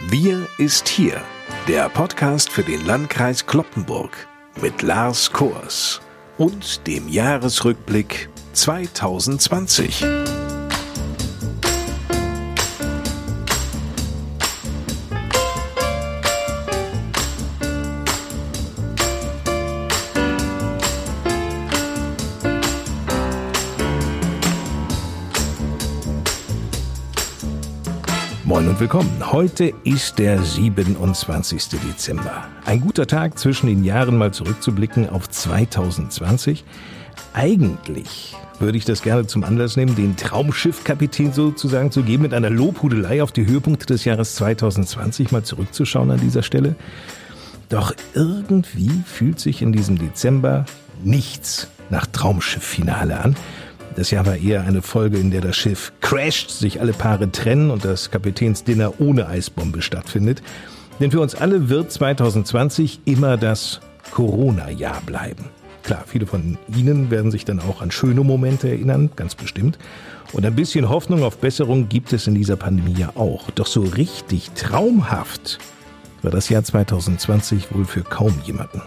Wir ist hier, der Podcast für den Landkreis Kloppenburg mit Lars Kors und dem Jahresrückblick 2020. willkommen. Heute ist der 27. Dezember. Ein guter Tag zwischen den Jahren mal zurückzublicken auf 2020. Eigentlich würde ich das gerne zum Anlass nehmen, den Traumschiffkapitän sozusagen zu geben, mit einer Lobhudelei auf die Höhepunkte des Jahres 2020 mal zurückzuschauen an dieser Stelle. Doch irgendwie fühlt sich in diesem Dezember nichts nach Traumschifffinale an. Das Jahr war eher eine Folge, in der das Schiff crasht, sich alle Paare trennen und das Kapitänsdinner ohne Eisbombe stattfindet. Denn für uns alle wird 2020 immer das Corona-Jahr bleiben. Klar, viele von Ihnen werden sich dann auch an schöne Momente erinnern, ganz bestimmt. Und ein bisschen Hoffnung auf Besserung gibt es in dieser Pandemie ja auch. Doch so richtig traumhaft war das Jahr 2020 wohl für kaum jemanden.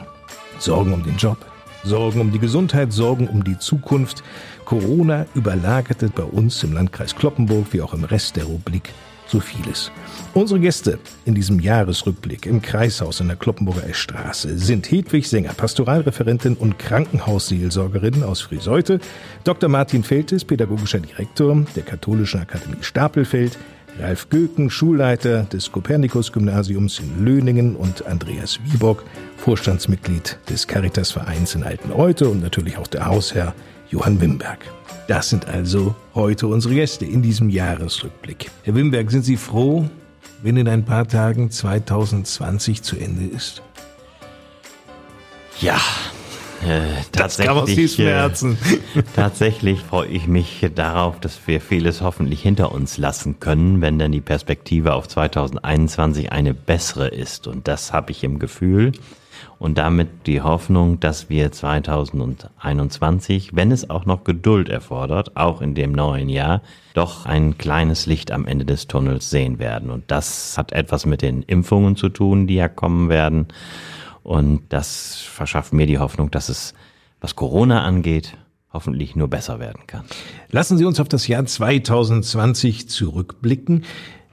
Sorgen um den Job, Sorgen um die Gesundheit, Sorgen um die Zukunft. Corona überlagerte bei uns im Landkreis Kloppenburg wie auch im Rest der Republik so vieles. Unsere Gäste in diesem Jahresrückblick im Kreishaus in der Kloppenburger Eschstraße sind Hedwig Sänger, Pastoralreferentin und Krankenhausseelsorgerin aus Friseute, Dr. Martin Feltes, pädagogischer Direktor der Katholischen Akademie Stapelfeld, Ralf Göken, Schulleiter des Kopernikus-Gymnasiums in Löningen und Andreas Wiebock, Vorstandsmitglied des Caritas-Vereins in Alteneute und natürlich auch der Hausherr Johann Wimberg. Das sind also heute unsere Gäste in diesem Jahresrückblick. Herr Wimberg, sind Sie froh, wenn in ein paar Tagen 2020 zu Ende ist? Ja, äh, tatsächlich, äh, tatsächlich freue ich mich darauf, dass wir vieles hoffentlich hinter uns lassen können, wenn dann die Perspektive auf 2021 eine bessere ist. Und das habe ich im Gefühl und damit die Hoffnung, dass wir 2021, wenn es auch noch Geduld erfordert, auch in dem neuen Jahr, doch ein kleines Licht am Ende des Tunnels sehen werden. Und das hat etwas mit den Impfungen zu tun, die ja kommen werden. Und das verschafft mir die Hoffnung, dass es, was Corona angeht, hoffentlich nur besser werden kann. Lassen Sie uns auf das Jahr 2020 zurückblicken.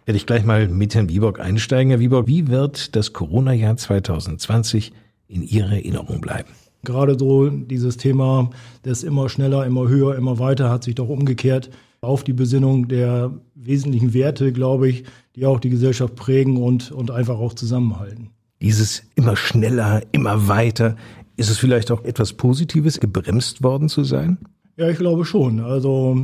Werde ich gleich mal mit Herrn Wieborg einsteigen. Herr Wieborg, wie wird das Corona-Jahr 2020 in Ihrer Erinnerung bleiben? Gerade so dieses Thema des immer schneller, immer höher, immer weiter hat sich doch umgekehrt auf die Besinnung der wesentlichen Werte, glaube ich, die auch die Gesellschaft prägen und, und einfach auch zusammenhalten. Dieses immer schneller, immer weiter, ist es vielleicht auch etwas Positives, gebremst worden zu sein? Ja, ich glaube schon. Also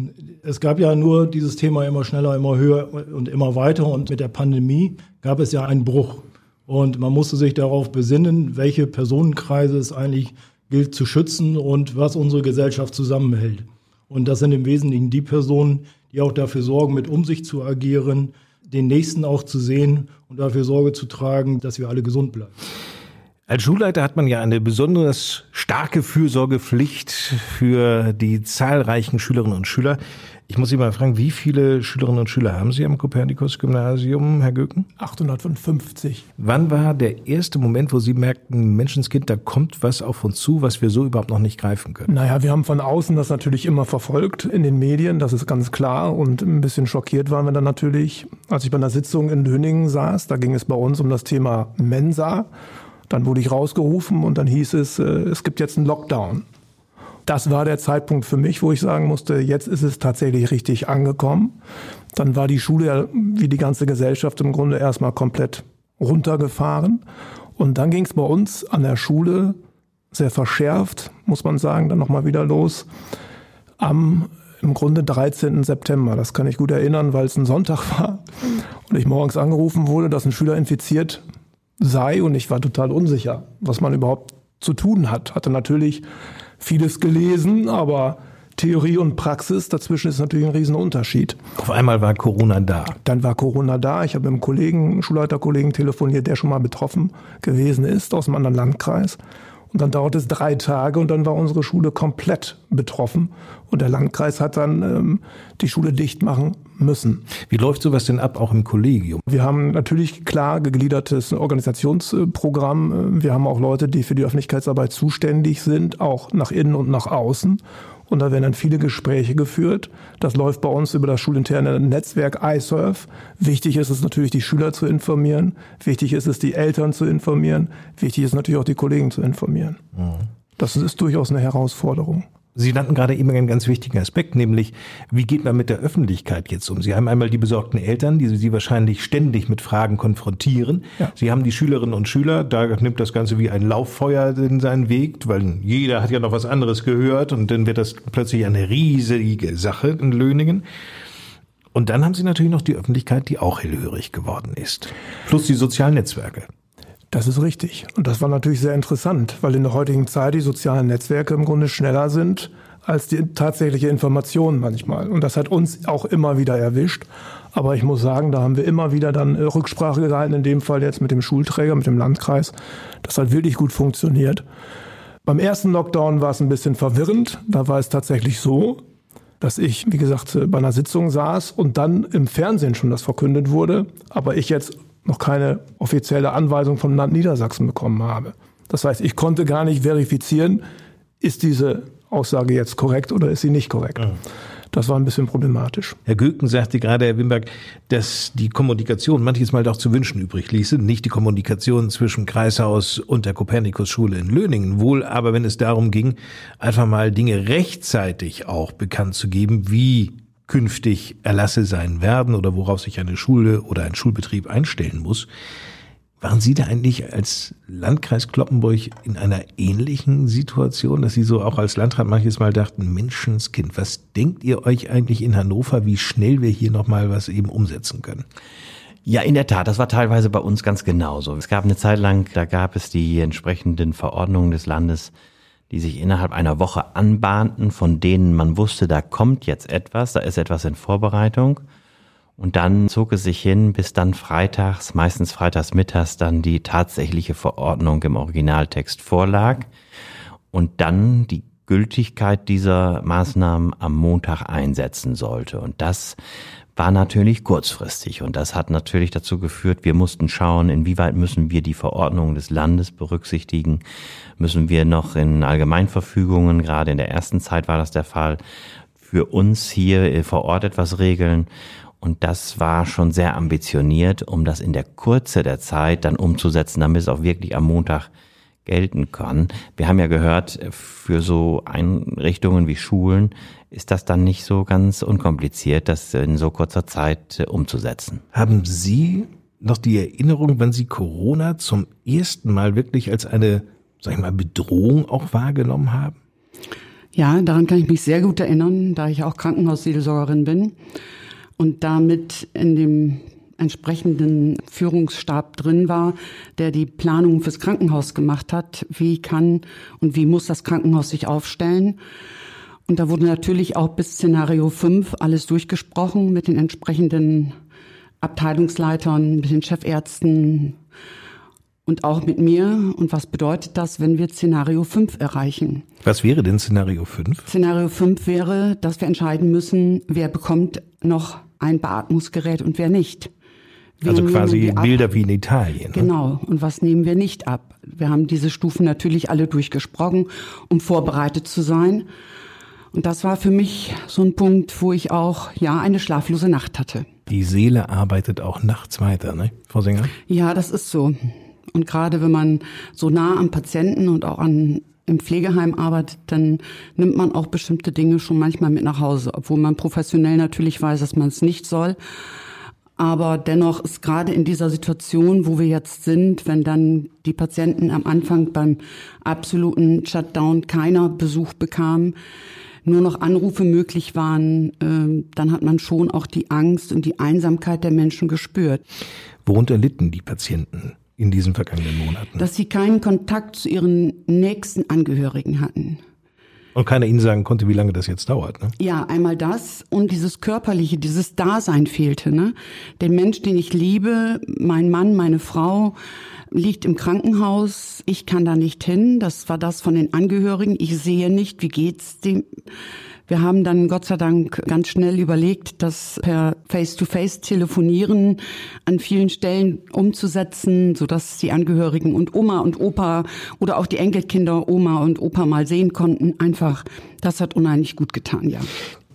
es gab ja nur dieses Thema immer schneller, immer höher und immer weiter. Und mit der Pandemie gab es ja einen Bruch. Und man musste sich darauf besinnen, welche Personenkreise es eigentlich gilt zu schützen und was unsere Gesellschaft zusammenhält. Und das sind im Wesentlichen die Personen, die auch dafür sorgen, mit um sich zu agieren, den Nächsten auch zu sehen und dafür Sorge zu tragen, dass wir alle gesund bleiben. Als Schulleiter hat man ja eine besonders starke Fürsorgepflicht für die zahlreichen Schülerinnen und Schüler. Ich muss Sie mal fragen, wie viele Schülerinnen und Schüler haben Sie am Kopernikus-Gymnasium, Herr Göken? 850. Wann war der erste Moment, wo Sie merkten, Menschenskind, da kommt was auf uns zu, was wir so überhaupt noch nicht greifen können? Naja, wir haben von außen das natürlich immer verfolgt in den Medien, das ist ganz klar. Und ein bisschen schockiert waren wir dann natürlich, als ich bei einer Sitzung in Löningen saß. Da ging es bei uns um das Thema Mensa. Dann wurde ich rausgerufen und dann hieß es, äh, es gibt jetzt einen Lockdown das war der Zeitpunkt für mich, wo ich sagen musste, jetzt ist es tatsächlich richtig angekommen. Dann war die Schule ja wie die ganze Gesellschaft im Grunde erstmal komplett runtergefahren. Und dann ging es bei uns an der Schule sehr verschärft, muss man sagen, dann nochmal wieder los. Am im Grunde 13. September. Das kann ich gut erinnern, weil es ein Sonntag war und ich morgens angerufen wurde, dass ein Schüler infiziert sei und ich war total unsicher, was man überhaupt zu tun hat. Hatte natürlich vieles gelesen, aber Theorie und Praxis, dazwischen ist natürlich ein Riesenunterschied. Auf einmal war Corona da. Dann war Corona da. Ich habe mit einem Kollegen, Schulleiterkollegen telefoniert, der schon mal betroffen gewesen ist aus einem anderen Landkreis. Und dann dauerte es drei Tage und dann war unsere Schule komplett betroffen. Und der Landkreis hat dann ähm, die Schule dicht machen müssen. Wie läuft sowas denn ab, auch im Kollegium? Wir haben natürlich klar gegliedertes Organisationsprogramm. Wir haben auch Leute, die für die Öffentlichkeitsarbeit zuständig sind, auch nach innen und nach außen. Und da werden dann viele Gespräche geführt. Das läuft bei uns über das schulinterne Netzwerk iSurf. Wichtig ist es natürlich, die Schüler zu informieren. Wichtig ist es, die Eltern zu informieren. Wichtig ist natürlich auch, die Kollegen zu informieren. Mhm. Das ist durchaus eine Herausforderung. Sie nannten gerade eben einen ganz wichtigen Aspekt, nämlich wie geht man mit der Öffentlichkeit jetzt um? Sie haben einmal die besorgten Eltern, die Sie wahrscheinlich ständig mit Fragen konfrontieren. Ja. Sie haben die Schülerinnen und Schüler, da nimmt das Ganze wie ein Lauffeuer in seinen Weg, weil jeder hat ja noch was anderes gehört und dann wird das plötzlich eine riesige Sache in Löningen. Und dann haben Sie natürlich noch die Öffentlichkeit, die auch hellhörig geworden ist. Plus die sozialen Netzwerke. Das ist richtig. Und das war natürlich sehr interessant, weil in der heutigen Zeit die sozialen Netzwerke im Grunde schneller sind als die tatsächliche Information manchmal. Und das hat uns auch immer wieder erwischt. Aber ich muss sagen, da haben wir immer wieder dann äh, Rücksprache gehalten, in dem Fall jetzt mit dem Schulträger, mit dem Landkreis. Das hat wirklich gut funktioniert. Beim ersten Lockdown war es ein bisschen verwirrend. Da war es tatsächlich so, dass ich, wie gesagt, äh, bei einer Sitzung saß und dann im Fernsehen schon das verkündet wurde, aber ich jetzt noch keine offizielle Anweisung vom Land Niedersachsen bekommen habe. Das heißt, ich konnte gar nicht verifizieren, ist diese Aussage jetzt korrekt oder ist sie nicht korrekt. Ja. Das war ein bisschen problematisch. Herr Göken sagte gerade, Herr Wimberg, dass die Kommunikation manches Mal doch zu wünschen übrig ließe. Nicht die Kommunikation zwischen Kreishaus und der Kopernikus-Schule in Löningen, wohl aber, wenn es darum ging, einfach mal Dinge rechtzeitig auch bekannt zu geben, wie künftig Erlasse sein werden oder worauf sich eine Schule oder ein Schulbetrieb einstellen muss. Waren Sie da eigentlich als Landkreis Kloppenburg in einer ähnlichen Situation, dass Sie so auch als Landrat manches Mal dachten, Menschenskind, was denkt ihr euch eigentlich in Hannover, wie schnell wir hier nochmal was eben umsetzen können? Ja, in der Tat, das war teilweise bei uns ganz genauso. Es gab eine Zeit lang, da gab es die entsprechenden Verordnungen des Landes, die sich innerhalb einer Woche anbahnten, von denen man wusste, da kommt jetzt etwas, da ist etwas in Vorbereitung. Und dann zog es sich hin, bis dann freitags, meistens freitags mittags, dann die tatsächliche Verordnung im Originaltext vorlag und dann die Gültigkeit dieser Maßnahmen am Montag einsetzen sollte. Und das war natürlich kurzfristig und das hat natürlich dazu geführt, wir mussten schauen, inwieweit müssen wir die Verordnungen des Landes berücksichtigen, müssen wir noch in Allgemeinverfügungen, gerade in der ersten Zeit war das der Fall, für uns hier vor Ort etwas regeln. Und das war schon sehr ambitioniert, um das in der Kurze der Zeit dann umzusetzen, damit es auch wirklich am Montag gelten kann. Wir haben ja gehört, für so Einrichtungen wie Schulen ist das dann nicht so ganz unkompliziert, das in so kurzer Zeit äh, umzusetzen. Haben Sie noch die Erinnerung, wenn Sie Corona zum ersten Mal wirklich als eine, sag ich mal, Bedrohung auch wahrgenommen haben? Ja, daran kann ich mich sehr gut erinnern, da ich auch Krankenhausseelsorgerin bin und damit in dem entsprechenden Führungsstab drin war, der die Planung fürs Krankenhaus gemacht hat. Wie kann und wie muss das Krankenhaus sich aufstellen? Und da wurde natürlich auch bis Szenario 5 alles durchgesprochen mit den entsprechenden Abteilungsleitern, mit den Chefärzten und auch mit mir. Und was bedeutet das, wenn wir Szenario 5 erreichen? Was wäre denn Szenario 5? Szenario 5 wäre, dass wir entscheiden müssen, wer bekommt noch ein Beatmungsgerät und wer nicht. Wir also quasi Bilder wie in Italien. Ne? Genau. Und was nehmen wir nicht ab? Wir haben diese Stufen natürlich alle durchgesprochen, um vorbereitet zu sein. Und das war für mich so ein Punkt, wo ich auch, ja, eine schlaflose Nacht hatte. Die Seele arbeitet auch nachts weiter, ne, Frau Singer? Ja, das ist so. Und gerade wenn man so nah am Patienten und auch an im Pflegeheim arbeitet, dann nimmt man auch bestimmte Dinge schon manchmal mit nach Hause, obwohl man professionell natürlich weiß, dass man es nicht soll. Aber dennoch ist gerade in dieser Situation, wo wir jetzt sind, wenn dann die Patienten am Anfang beim absoluten Shutdown keiner Besuch bekamen, nur noch Anrufe möglich waren, äh, dann hat man schon auch die Angst und die Einsamkeit der Menschen gespürt. Worunter litten die Patienten? in diesen vergangenen Monaten? Dass sie keinen Kontakt zu ihren nächsten Angehörigen hatten. Und keiner ihnen sagen konnte, wie lange das jetzt dauert. Ne? Ja, einmal das und dieses körperliche, dieses Dasein fehlte. Ne? Den Mensch, den ich liebe, mein Mann, meine Frau, liegt im Krankenhaus. Ich kann da nicht hin. Das war das von den Angehörigen. Ich sehe nicht, wie geht's dem. Wir haben dann Gott sei Dank ganz schnell überlegt, das per Face-to-Face-Telefonieren an vielen Stellen umzusetzen, sodass die Angehörigen und Oma und Opa oder auch die Enkelkinder Oma und Opa mal sehen konnten. Einfach, das hat unheimlich gut getan, ja.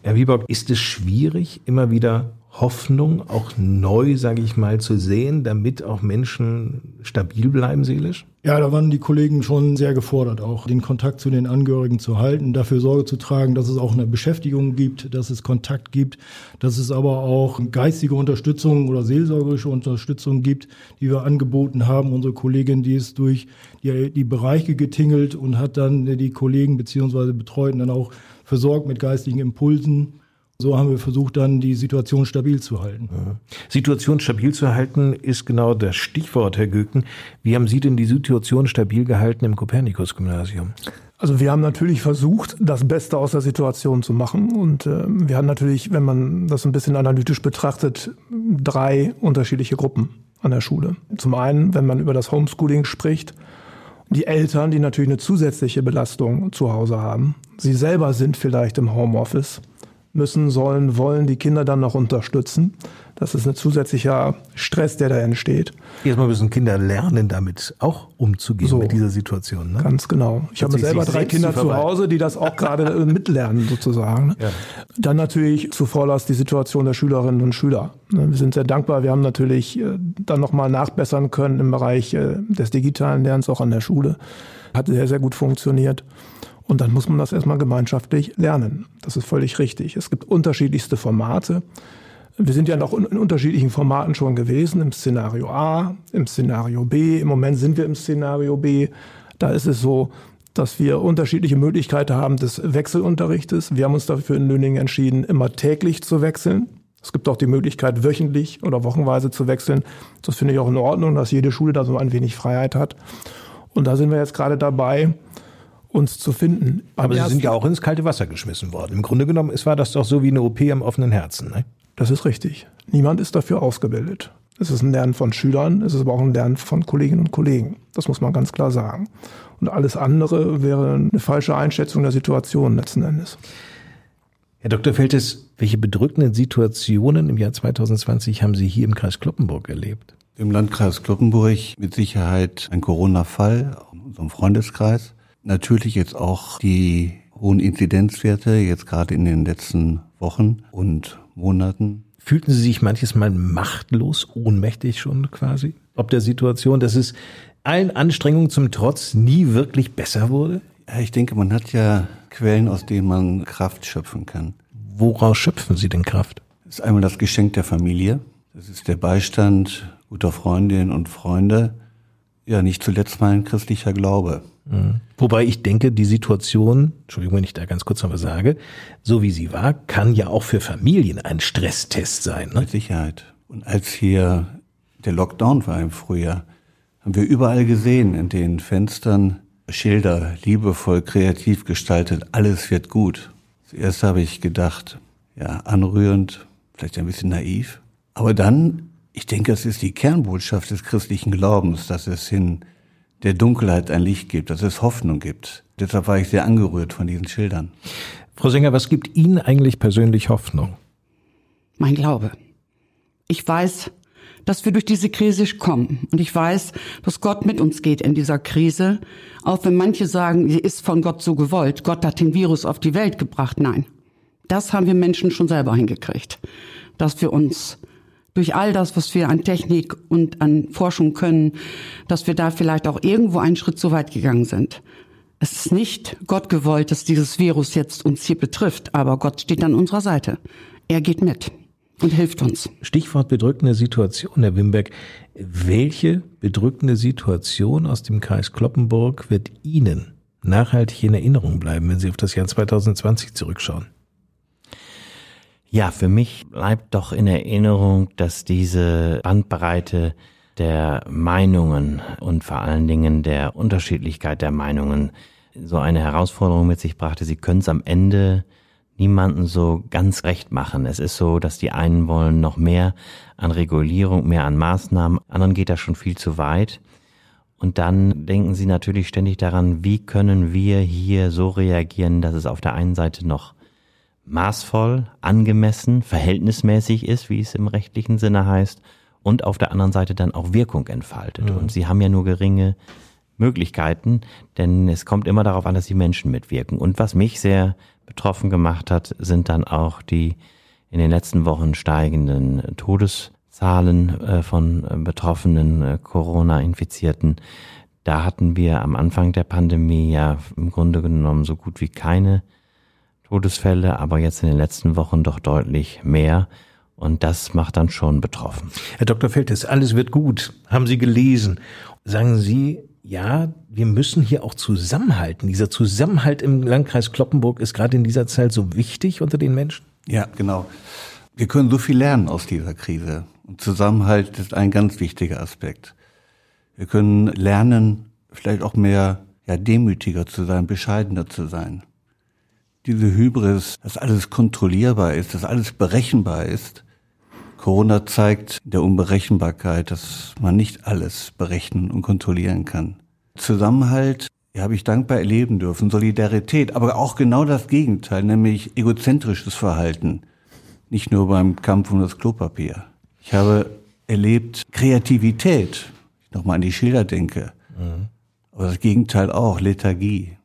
Herr Wieborg, ist es schwierig, immer wieder Hoffnung auch neu, sage ich mal, zu sehen, damit auch Menschen stabil bleiben seelisch? Ja, da waren die Kollegen schon sehr gefordert, auch den Kontakt zu den Angehörigen zu halten, dafür Sorge zu tragen, dass es auch eine Beschäftigung gibt, dass es Kontakt gibt, dass es aber auch geistige Unterstützung oder seelsorgerische Unterstützung gibt, die wir angeboten haben. Unsere Kollegin, die ist durch die, die Bereiche getingelt und hat dann die Kollegen beziehungsweise Betreuten dann auch versorgt mit geistigen Impulsen so haben wir versucht, dann die Situation stabil zu halten. Situation stabil zu halten ist genau das Stichwort, Herr Göken. Wie haben Sie denn die Situation stabil gehalten im Kopernikus-Gymnasium? Also wir haben natürlich versucht, das Beste aus der Situation zu machen. Und äh, wir haben natürlich, wenn man das ein bisschen analytisch betrachtet, drei unterschiedliche Gruppen an der Schule. Zum einen, wenn man über das Homeschooling spricht, die Eltern, die natürlich eine zusätzliche Belastung zu Hause haben. Sie selber sind vielleicht im Homeoffice müssen, sollen, wollen die Kinder dann noch unterstützen. Das ist ein zusätzlicher Stress, der da entsteht. Erstmal müssen Kinder lernen, damit auch umzugehen so, mit dieser Situation. Ne? Ganz genau. Ich habe selber drei Kinder zu, Hause, die das auch gerade äh, mitlernen sozusagen. Ja. Dann natürlich zuvorderst die Situation der Schülerinnen und Schüler. Ne, wir sind sehr dankbar. Wir haben natürlich äh, dann nochmal nachbessern können im Bereich äh, des digitalen Lernens auch an der Schule. Hat sehr, sehr gut funktioniert. Und dann muss man das erstmal gemeinschaftlich lernen. Das ist völlig richtig. Es gibt unterschiedlichste Formate. Wir sind ja noch in unterschiedlichen Formaten schon gewesen, im Szenario A, im Szenario B. Im Moment sind wir im Szenario B. Da ist es so, dass wir unterschiedliche Möglichkeiten haben des Wechselunterrichtes. Wir haben uns dafür in Löningen entschieden, immer täglich zu wechseln. Es gibt auch die Möglichkeit, wöchentlich oder wochenweise zu wechseln. Das finde ich auch in Ordnung, dass jede Schule da so ein wenig Freiheit hat. Und da sind wir jetzt gerade dabei, uns zu finden. Aber Sie sind ja auch ins kalte Wasser geschmissen worden. Im Grunde genommen es war das doch so wie eine OP am offenen Herzen. Ne? Das ist richtig. Niemand ist dafür ausgebildet. Es ist ein Lernen von Schülern, es ist aber auch ein Lernen von Kolleginnen und Kollegen. Das muss man ganz klar sagen. Und alles andere wäre eine falsche Einschätzung der Situation letzten Endes. Herr Dr. Feltes, welche bedrückenden Situationen im Jahr 2020 haben Sie hier im Kreis Kloppenburg erlebt? Im Landkreis Kloppenburg mit Sicherheit ein Corona-Fall, in unserem Freundeskreis. Natürlich jetzt auch die hohen Inzidenzwerte, jetzt gerade in den letzten Wochen und Monaten. Fühlten Sie sich manches Mal machtlos, ohnmächtig schon quasi? Ob der Situation, dass es allen Anstrengungen zum Trotz nie wirklich besser wurde? Ich denke, man hat ja Quellen, aus denen man Kraft schöpfen kann. Woraus schöpfen Sie denn Kraft? Das ist einmal das Geschenk der Familie. Das ist der Beistand guter Freundinnen und Freunde. Ja, nicht zuletzt mein christlicher Glaube. Mhm. Wobei ich denke, die Situation, Entschuldigung, wenn ich da ganz kurz noch was sage, so wie sie war, kann ja auch für Familien ein Stresstest sein. Ne? Mit Sicherheit. Und als hier der Lockdown war im Frühjahr, haben wir überall gesehen in den Fenstern Schilder, liebevoll, kreativ gestaltet, alles wird gut. Zuerst habe ich gedacht, ja, anrührend, vielleicht ein bisschen naiv. Aber dann, ich denke, es ist die Kernbotschaft des christlichen Glaubens, dass es hin der Dunkelheit ein Licht gibt, dass es Hoffnung gibt. Deshalb war ich sehr angerührt von diesen Schildern. Frau Sänger, was gibt Ihnen eigentlich persönlich Hoffnung? Mein Glaube. Ich weiß, dass wir durch diese Krise kommen. Und ich weiß, dass Gott mit uns geht in dieser Krise. Auch wenn manche sagen, sie ist von Gott so gewollt. Gott hat den Virus auf die Welt gebracht. Nein. Das haben wir Menschen schon selber hingekriegt. Dass wir uns durch all das, was wir an Technik und an Forschung können, dass wir da vielleicht auch irgendwo einen Schritt zu weit gegangen sind. Es ist nicht Gott gewollt, dass dieses Virus jetzt uns hier betrifft, aber Gott steht an unserer Seite. Er geht mit und hilft uns. Stichwort bedrückende Situation, Herr Wimberg. Welche bedrückende Situation aus dem Kreis Kloppenburg wird Ihnen nachhaltig in Erinnerung bleiben, wenn Sie auf das Jahr 2020 zurückschauen? Ja, für mich bleibt doch in Erinnerung, dass diese Bandbreite der Meinungen und vor allen Dingen der Unterschiedlichkeit der Meinungen so eine Herausforderung mit sich brachte. Sie können es am Ende niemanden so ganz recht machen. Es ist so, dass die einen wollen noch mehr an Regulierung, mehr an Maßnahmen, anderen geht das schon viel zu weit. Und dann denken sie natürlich ständig daran, wie können wir hier so reagieren, dass es auf der einen Seite noch maßvoll, angemessen, verhältnismäßig ist, wie es im rechtlichen Sinne heißt, und auf der anderen Seite dann auch Wirkung entfaltet. Mhm. Und sie haben ja nur geringe Möglichkeiten, denn es kommt immer darauf an, dass die Menschen mitwirken. Und was mich sehr betroffen gemacht hat, sind dann auch die in den letzten Wochen steigenden Todeszahlen äh, von äh, betroffenen äh, Corona-Infizierten. Da hatten wir am Anfang der Pandemie ja im Grunde genommen so gut wie keine Todesfälle, aber jetzt in den letzten Wochen doch deutlich mehr. Und das macht dann schon betroffen. Herr Dr. Feltes, alles wird gut. Haben Sie gelesen? Sagen Sie, ja, wir müssen hier auch zusammenhalten. Dieser Zusammenhalt im Landkreis Kloppenburg ist gerade in dieser Zeit so wichtig unter den Menschen. Ja, genau. Wir können so viel lernen aus dieser Krise. Und Zusammenhalt ist ein ganz wichtiger Aspekt. Wir können lernen, vielleicht auch mehr ja, demütiger zu sein, bescheidener zu sein diese Hybris, dass alles kontrollierbar ist, dass alles berechenbar ist. Corona zeigt der Unberechenbarkeit, dass man nicht alles berechnen und kontrollieren kann. Zusammenhalt ja, habe ich dankbar erleben dürfen, Solidarität, aber auch genau das Gegenteil, nämlich egozentrisches Verhalten. Nicht nur beim Kampf um das Klopapier. Ich habe erlebt Kreativität, ich nochmal an die Schilder denke, mhm. aber das Gegenteil auch, Lethargie.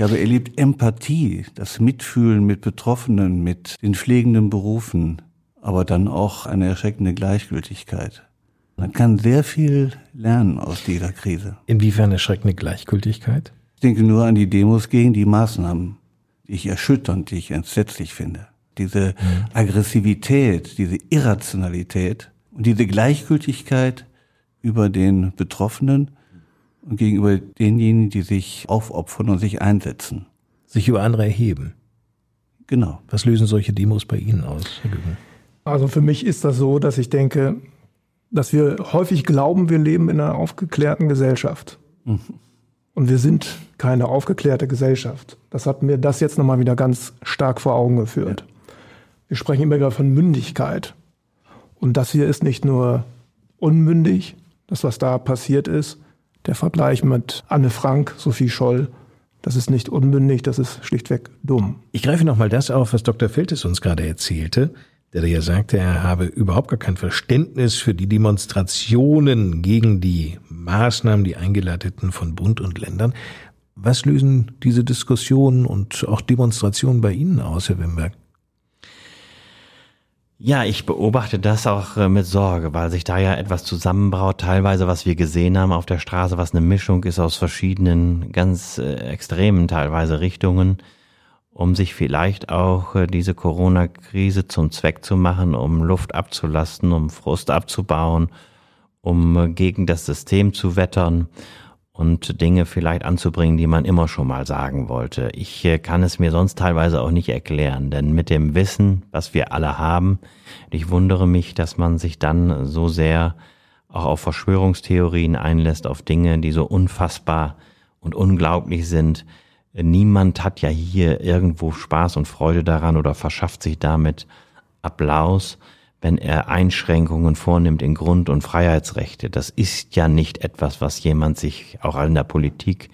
Ich habe erlebt Empathie, das Mitfühlen mit Betroffenen, mit den pflegenden Berufen, aber dann auch eine erschreckende Gleichgültigkeit. Man kann sehr viel lernen aus dieser Krise. Inwiefern erschreckende Gleichgültigkeit? Ich denke nur an die Demos gegen die Maßnahmen, die ich erschütternd, die ich entsetzlich finde. Diese mhm. Aggressivität, diese Irrationalität und diese Gleichgültigkeit über den Betroffenen und gegenüber denjenigen, die sich aufopfern und sich einsetzen. Sich über andere erheben. Genau. Was lösen solche Demos bei Ihnen aus, Herr Gügen? Also für mich ist das so, dass ich denke, dass wir häufig glauben, wir leben in einer aufgeklärten Gesellschaft. Mhm. Und wir sind keine aufgeklärte Gesellschaft. Das hat mir das jetzt nochmal wieder ganz stark vor Augen geführt. Ja. Wir sprechen immer wieder von Mündigkeit. Und das hier ist nicht nur unmündig, das, was da passiert ist, der Vergleich mit Anne Frank, Sophie Scholl, das ist nicht unmündig, das ist schlichtweg dumm. Ich greife nochmal das auf, was Dr. Feltes uns gerade erzählte, der ja sagte, er habe überhaupt gar kein Verständnis für die Demonstrationen gegen die Maßnahmen, die eingeleiteten von Bund und Ländern. Was lösen diese Diskussionen und auch Demonstrationen bei Ihnen aus, Herr Wimberg? Ja, ich beobachte das auch äh, mit Sorge, weil sich da ja etwas zusammenbraut, teilweise was wir gesehen haben auf der Straße, was eine Mischung ist aus verschiedenen ganz äh, extremen teilweise Richtungen, um sich vielleicht auch äh, diese Corona-Krise zum Zweck zu machen, um Luft abzulasten, um Frust abzubauen, um gegen das System zu wettern und Dinge vielleicht anzubringen, die man immer schon mal sagen wollte. Ich äh, kann es mir sonst teilweise auch nicht erklären, denn mit dem Wissen, was wir alle haben, ich wundere mich, dass man sich dann so sehr auch auf Verschwörungstheorien einlässt, auf Dinge, die so unfassbar und unglaublich sind. Niemand hat ja hier irgendwo Spaß und Freude daran oder verschafft sich damit Applaus wenn er Einschränkungen vornimmt in Grund- und Freiheitsrechte. Das ist ja nicht etwas, was jemand sich auch in der Politik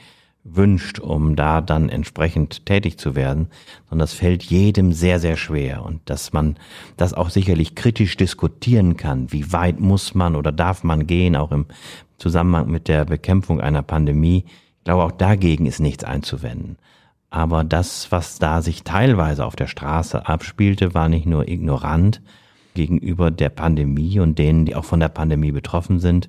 wünscht, um da dann entsprechend tätig zu werden, sondern das fällt jedem sehr, sehr schwer. Und dass man das auch sicherlich kritisch diskutieren kann, wie weit muss man oder darf man gehen, auch im Zusammenhang mit der Bekämpfung einer Pandemie. Ich glaube, auch dagegen ist nichts einzuwenden. Aber das, was da sich teilweise auf der Straße abspielte, war nicht nur ignorant, gegenüber der Pandemie und denen, die auch von der Pandemie betroffen sind,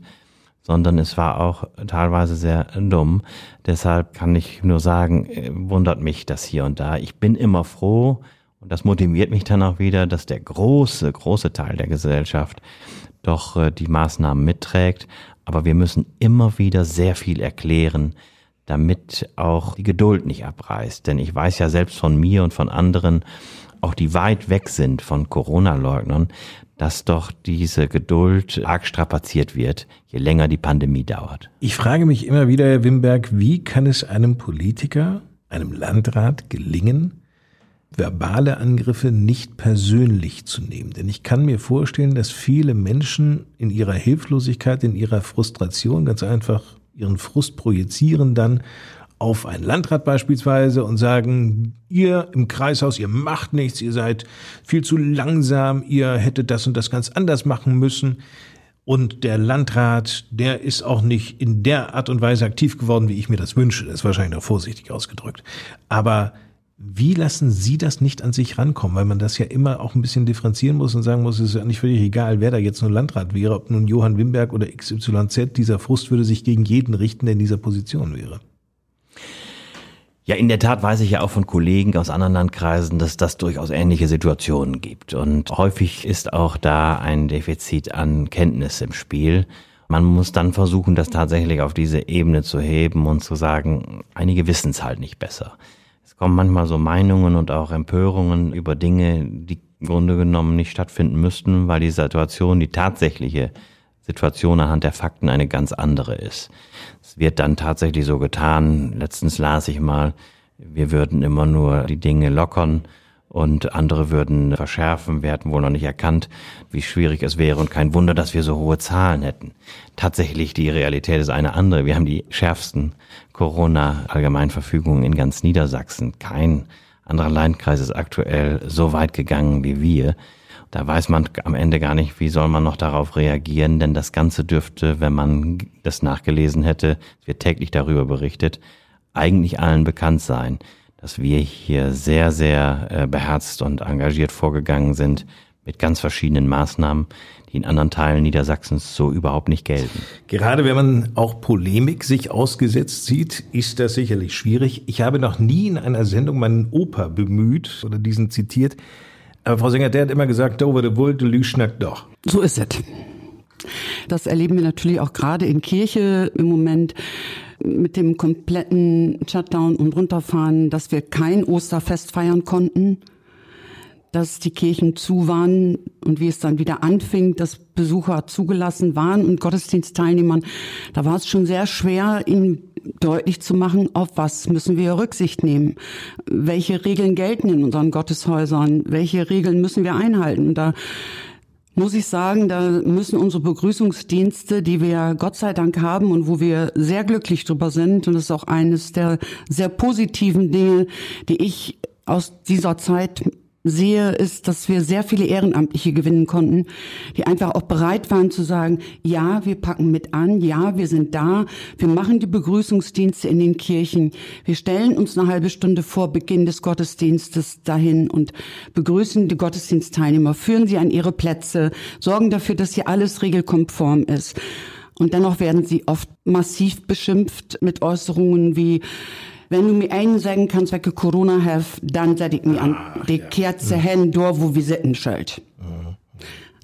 sondern es war auch teilweise sehr dumm. Deshalb kann ich nur sagen, äh, wundert mich das hier und da. Ich bin immer froh und das motiviert mich dann auch wieder, dass der große, große Teil der Gesellschaft doch äh, die Maßnahmen mitträgt. Aber wir müssen immer wieder sehr viel erklären, damit auch die Geduld nicht abreißt. Denn ich weiß ja selbst von mir und von anderen, auch die weit weg sind von Corona-Leugnern, dass doch diese Geduld arg strapaziert wird, je länger die Pandemie dauert. Ich frage mich immer wieder, Herr Wimberg, wie kann es einem Politiker, einem Landrat gelingen, verbale Angriffe nicht persönlich zu nehmen? Denn ich kann mir vorstellen, dass viele Menschen in ihrer Hilflosigkeit, in ihrer Frustration ganz einfach ihren Frust projizieren dann auf einen Landrat beispielsweise und sagen, ihr im Kreishaus, ihr macht nichts, ihr seid viel zu langsam, ihr hättet das und das ganz anders machen müssen. Und der Landrat, der ist auch nicht in der Art und Weise aktiv geworden, wie ich mir das wünsche. Das ist wahrscheinlich noch vorsichtig ausgedrückt. Aber wie lassen Sie das nicht an sich rankommen? Weil man das ja immer auch ein bisschen differenzieren muss und sagen muss, es ist ja nicht völlig egal, wer da jetzt nur Landrat wäre, ob nun Johann Wimberg oder XYZ, dieser Frust würde sich gegen jeden richten, der in dieser Position wäre. Ja, in der Tat weiß ich ja auch von Kollegen aus anderen Landkreisen, dass das durchaus ähnliche Situationen gibt. Und häufig ist auch da ein Defizit an Kenntnis im Spiel. Man muss dann versuchen, das tatsächlich auf diese Ebene zu heben und zu sagen, einige wissen es halt nicht besser. Es kommen manchmal so Meinungen und auch Empörungen über Dinge, die im Grunde genommen nicht stattfinden müssten, weil die Situation, die tatsächliche Situation anhand der Fakten eine ganz andere ist. Es wird dann tatsächlich so getan, letztens las ich mal, wir würden immer nur die Dinge lockern und andere würden verschärfen. Wir hätten wohl noch nicht erkannt, wie schwierig es wäre und kein Wunder, dass wir so hohe Zahlen hätten. Tatsächlich, die Realität ist eine andere. Wir haben die schärfsten Corona-Allgemeinverfügungen in ganz Niedersachsen. Kein anderer Landkreis ist aktuell so weit gegangen wie wir. Da weiß man am Ende gar nicht, wie soll man noch darauf reagieren, denn das Ganze dürfte, wenn man das nachgelesen hätte, es wird täglich darüber berichtet, eigentlich allen bekannt sein, dass wir hier sehr, sehr äh, beherzt und engagiert vorgegangen sind mit ganz verschiedenen Maßnahmen, die in anderen Teilen Niedersachsens so überhaupt nicht gelten. Gerade wenn man auch Polemik sich ausgesetzt sieht, ist das sicherlich schwierig. Ich habe noch nie in einer Sendung meinen Opa bemüht oder diesen zitiert, aber Frau Singer, der hat immer gesagt, do de wohl, de Lü schnackt doch. So ist es. Das erleben wir natürlich auch gerade in Kirche im Moment mit dem kompletten Shutdown und Runterfahren, dass wir kein Osterfest feiern konnten dass die Kirchen zu waren und wie es dann wieder anfing, dass Besucher zugelassen waren und Gottesdienstteilnehmern, da war es schon sehr schwer, ihnen deutlich zu machen, auf was müssen wir Rücksicht nehmen, welche Regeln gelten in unseren Gotteshäusern, welche Regeln müssen wir einhalten. Da muss ich sagen, da müssen unsere Begrüßungsdienste, die wir Gott sei Dank haben und wo wir sehr glücklich drüber sind, und das ist auch eines der sehr positiven Dinge, die ich aus dieser Zeit sehe, ist, dass wir sehr viele Ehrenamtliche gewinnen konnten, die einfach auch bereit waren zu sagen, ja, wir packen mit an, ja, wir sind da, wir machen die Begrüßungsdienste in den Kirchen, wir stellen uns eine halbe Stunde vor Beginn des Gottesdienstes dahin und begrüßen die Gottesdienstteilnehmer, führen sie an ihre Plätze, sorgen dafür, dass hier alles regelkonform ist. Und dennoch werden sie oft massiv beschimpft mit Äußerungen wie, wenn du mir einen sagen kannst, welche Corona have, dann sag ich mir an ah, die ja. Kerze mhm. hen, da wo wir sitten schuld. Mhm.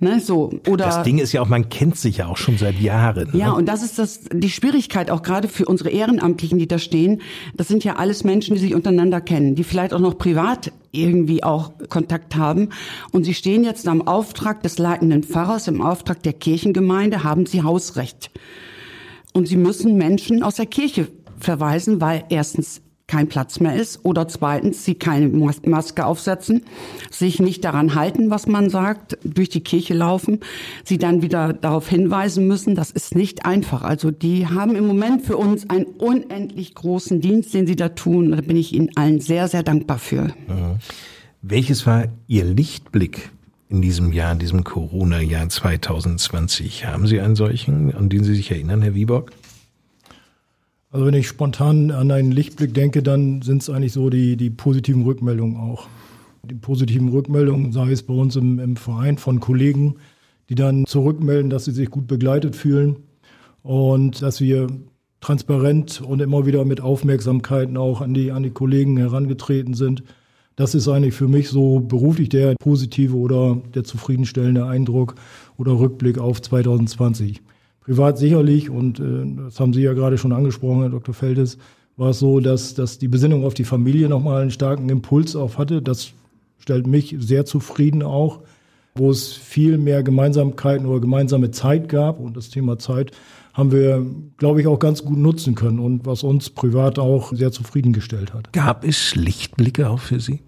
Ne, so. Oder, das Ding ist ja auch, man kennt sich ja auch schon seit Jahren. Ja, ne? und das ist das, die Schwierigkeit auch gerade für unsere Ehrenamtlichen, die da stehen. Das sind ja alles Menschen, die sich untereinander kennen, die vielleicht auch noch privat irgendwie auch Kontakt haben. Und sie stehen jetzt am Auftrag des leitenden Pfarrers, im Auftrag der Kirchengemeinde, haben sie Hausrecht. Und sie müssen Menschen aus der Kirche verweisen, weil erstens kein Platz mehr ist oder zweitens sie keine Maske aufsetzen, sich nicht daran halten, was man sagt, durch die Kirche laufen, sie dann wieder darauf hinweisen müssen, das ist nicht einfach. Also die haben im Moment für uns einen unendlich großen Dienst, den sie da tun. Da bin ich ihnen allen sehr, sehr dankbar für. Mhm. Welches war Ihr Lichtblick in diesem Jahr, in diesem Corona-Jahr 2020? Haben Sie einen solchen, an den Sie sich erinnern, Herr Wieborg? Also wenn ich spontan an einen Lichtblick denke, dann sind es eigentlich so die, die positiven Rückmeldungen auch. Die positiven Rückmeldungen, sei es bei uns im, im Verein von Kollegen, die dann zurückmelden, dass sie sich gut begleitet fühlen und dass wir transparent und immer wieder mit Aufmerksamkeiten auch an die, an die Kollegen herangetreten sind. Das ist eigentlich für mich so beruflich der positive oder der zufriedenstellende Eindruck oder Rückblick auf 2020. Privat sicherlich, und äh, das haben Sie ja gerade schon angesprochen, Herr Dr. Feldes, war es so, dass, dass die Besinnung auf die Familie nochmal einen starken Impuls auf hatte. Das stellt mich sehr zufrieden auch, wo es viel mehr Gemeinsamkeiten oder gemeinsame Zeit gab. Und das Thema Zeit haben wir, glaube ich, auch ganz gut nutzen können und was uns privat auch sehr zufriedengestellt hat. Gab es Lichtblicke auch für Sie?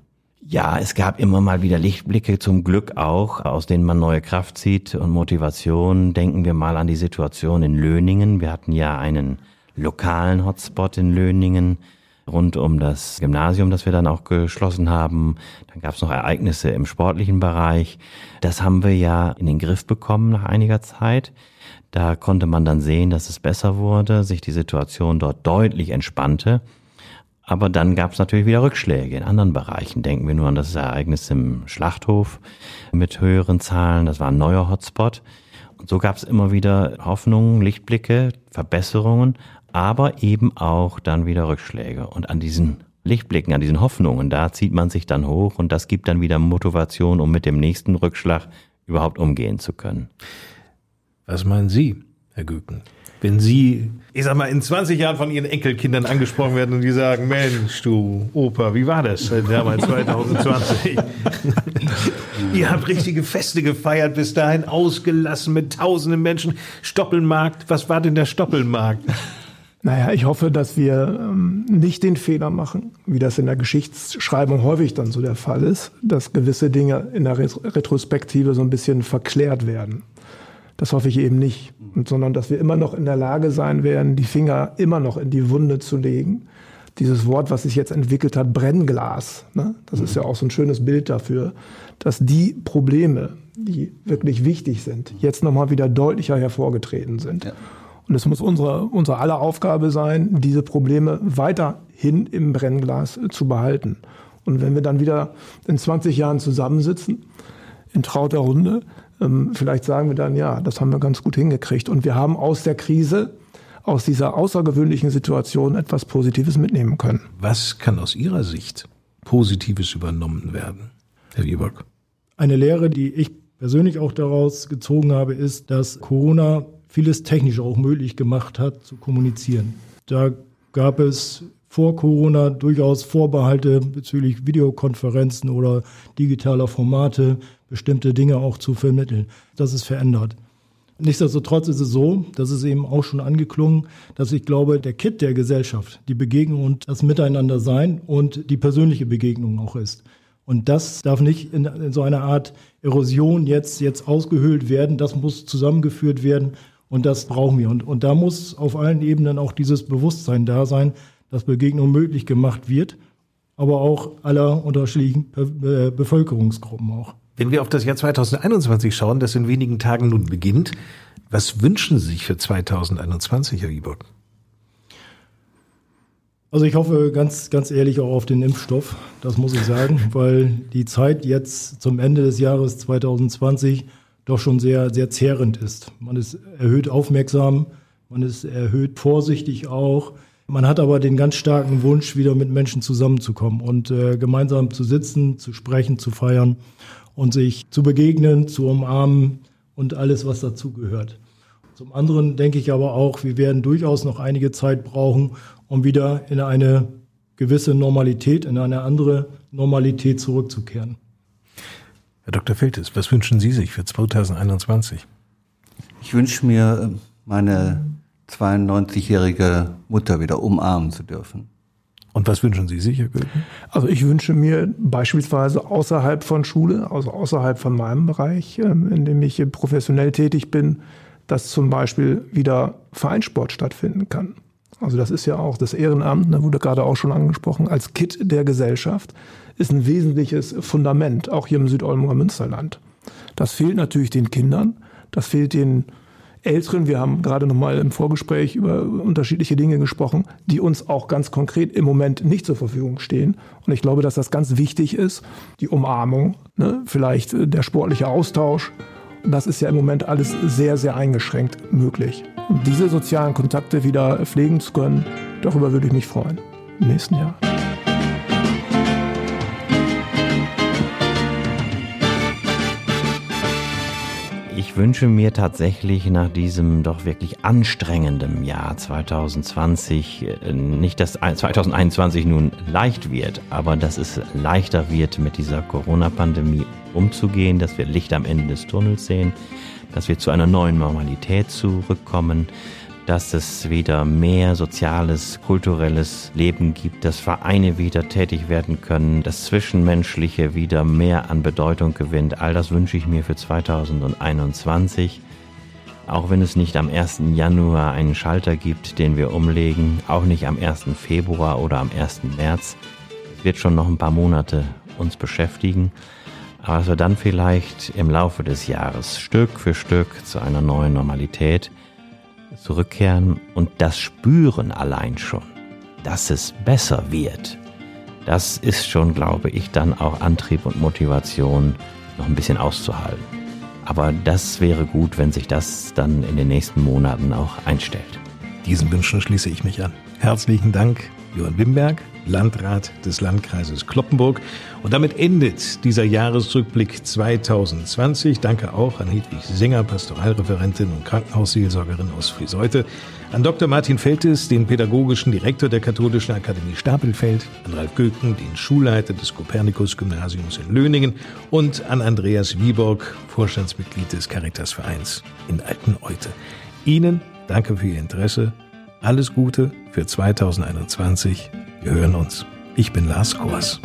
Ja, es gab immer mal wieder Lichtblicke, zum Glück auch, aus denen man neue Kraft zieht und Motivation. Denken wir mal an die Situation in Löningen. Wir hatten ja einen lokalen Hotspot in Löningen rund um das Gymnasium, das wir dann auch geschlossen haben. Dann gab es noch Ereignisse im sportlichen Bereich. Das haben wir ja in den Griff bekommen nach einiger Zeit. Da konnte man dann sehen, dass es besser wurde, sich die Situation dort deutlich entspannte. Aber dann gab es natürlich wieder Rückschläge in anderen Bereichen. Denken wir nur an das Ereignis im Schlachthof mit höheren Zahlen. Das war ein neuer Hotspot. Und so gab es immer wieder Hoffnungen, Lichtblicke, Verbesserungen, aber eben auch dann wieder Rückschläge. Und an diesen Lichtblicken, an diesen Hoffnungen, da zieht man sich dann hoch und das gibt dann wieder Motivation, um mit dem nächsten Rückschlag überhaupt umgehen zu können. Was meinen Sie, Herr Göken? Wenn Sie, ich sag mal, in 20 Jahren von Ihren Enkelkindern angesprochen werden und die sagen, Mensch, du Opa, wie war das damals 2020? Ihr habt richtige Feste gefeiert, bis dahin ausgelassen mit tausenden Menschen. Stoppelmarkt, was war denn der Stoppelmarkt? Naja, ich hoffe, dass wir ähm, nicht den Fehler machen, wie das in der Geschichtsschreibung häufig dann so der Fall ist, dass gewisse Dinge in der Retrospektive so ein bisschen verklärt werden. Das hoffe ich eben nicht, und, sondern dass wir immer noch in der Lage sein werden, die Finger immer noch in die Wunde zu legen. Dieses Wort, was sich jetzt entwickelt hat, Brennglas, ne? das ist ja auch so ein schönes Bild dafür, dass die Probleme, die wirklich wichtig sind, jetzt nochmal wieder deutlicher hervorgetreten sind. Ja. Und es muss unsere, unsere aller Aufgabe sein, diese Probleme weiterhin im Brennglas zu behalten. Und wenn wir dann wieder in 20 Jahren zusammensitzen, in trauter Runde, vielleicht sagen wir dann, ja, das haben wir ganz gut hingekriegt. Und wir haben aus der Krise, aus dieser außergewöhnlichen Situation etwas Positives mitnehmen können. Was kann aus Ihrer Sicht Positives übernommen werden, Herr Wieberg? Eine Lehre, die ich persönlich auch daraus gezogen habe, ist, dass Corona vieles technisch auch möglich gemacht hat, zu kommunizieren. Da gab es vor Corona durchaus Vorbehalte bezüglich Videokonferenzen oder digitaler Formate, bestimmte Dinge auch zu vermitteln. Das ist verändert. Nichtsdestotrotz ist es so, das ist eben auch schon angeklungen, dass ich glaube, der Kit der Gesellschaft, die Begegnung und das Miteinander sein und die persönliche Begegnung auch ist. Und das darf nicht in, in so einer Art Erosion jetzt, jetzt ausgehöhlt werden. Das muss zusammengeführt werden und das brauchen wir. Und, und da muss auf allen Ebenen auch dieses Bewusstsein da sein, dass Begegnung möglich gemacht wird, aber auch aller unterschiedlichen Be Bevölkerungsgruppen auch. Wenn wir auf das Jahr 2021 schauen, das in wenigen Tagen nun beginnt, was wünschen Sie sich für 2021, Herr Wieburg? Also ich hoffe ganz, ganz ehrlich auch auf den Impfstoff, das muss ich sagen, weil die Zeit jetzt zum Ende des Jahres 2020 doch schon sehr, sehr zehrend ist. Man ist erhöht aufmerksam, man ist erhöht vorsichtig auch. Man hat aber den ganz starken Wunsch, wieder mit Menschen zusammenzukommen und äh, gemeinsam zu sitzen, zu sprechen, zu feiern und sich zu begegnen, zu umarmen und alles, was dazugehört. Zum anderen denke ich aber auch, wir werden durchaus noch einige Zeit brauchen, um wieder in eine gewisse Normalität, in eine andere Normalität zurückzukehren. Herr Dr. Feltes, was wünschen Sie sich für 2021? Ich wünsche mir, meine 92-jährige Mutter wieder umarmen zu dürfen. Und was wünschen Sie sich, Herr Goethe? Also ich wünsche mir beispielsweise außerhalb von Schule, also außerhalb von meinem Bereich, ähm, in dem ich professionell tätig bin, dass zum Beispiel wieder Vereinssport stattfinden kann. Also das ist ja auch das Ehrenamt, da wurde gerade auch schon angesprochen, als Kit der Gesellschaft ist ein wesentliches Fundament, auch hier im Südolmunger Münsterland. Das fehlt natürlich den Kindern, das fehlt den Älteren. Wir haben gerade noch mal im Vorgespräch über unterschiedliche Dinge gesprochen, die uns auch ganz konkret im Moment nicht zur Verfügung stehen. Und ich glaube, dass das ganz wichtig ist. Die Umarmung, ne? vielleicht der sportliche Austausch. Das ist ja im Moment alles sehr, sehr eingeschränkt möglich. Und diese sozialen Kontakte wieder pflegen zu können, darüber würde ich mich freuen im nächsten Jahr. Ich wünsche mir tatsächlich nach diesem doch wirklich anstrengenden Jahr 2020 äh, nicht, dass 2021 nun leicht wird, aber dass es leichter wird, mit dieser Corona-Pandemie umzugehen, dass wir Licht am Ende des Tunnels sehen, dass wir zu einer neuen Normalität zurückkommen, dass es wieder mehr soziales, kulturelles Leben gibt, dass Vereine wieder tätig werden können, dass Zwischenmenschliche wieder mehr an Bedeutung gewinnt. All das wünsche ich mir für 2021. Auch wenn es nicht am 1. Januar einen Schalter gibt, den wir umlegen, auch nicht am 1. Februar oder am 1. März. Wird schon noch ein paar Monate uns beschäftigen, aber dass wir dann vielleicht im Laufe des Jahres Stück für Stück zu einer neuen Normalität zurückkehren und das spüren allein schon, dass es besser wird. Das ist schon, glaube ich, dann auch Antrieb und Motivation, noch ein bisschen auszuhalten. Aber das wäre gut, wenn sich das dann in den nächsten Monaten auch einstellt. Diesen Wünschen schließe ich mich an. Herzlichen Dank, Johann Wimberg, Landrat des Landkreises Kloppenburg. Und damit endet dieser Jahresrückblick 2020. Danke auch an Hedwig Singer, Pastoralreferentin und Krankenhausseelsorgerin aus Frieseute, an Dr. Martin Feltes, den pädagogischen Direktor der Katholischen Akademie Stapelfeld, an Ralf Göken, den Schulleiter des Kopernikus-Gymnasiums in Löningen und an Andreas Wieborg, Vorstandsmitglied des Caritas-Vereins in Alteneute. Ihnen danke für Ihr Interesse. Alles Gute für 2021. Wir hören uns. Ich bin Lars Kors.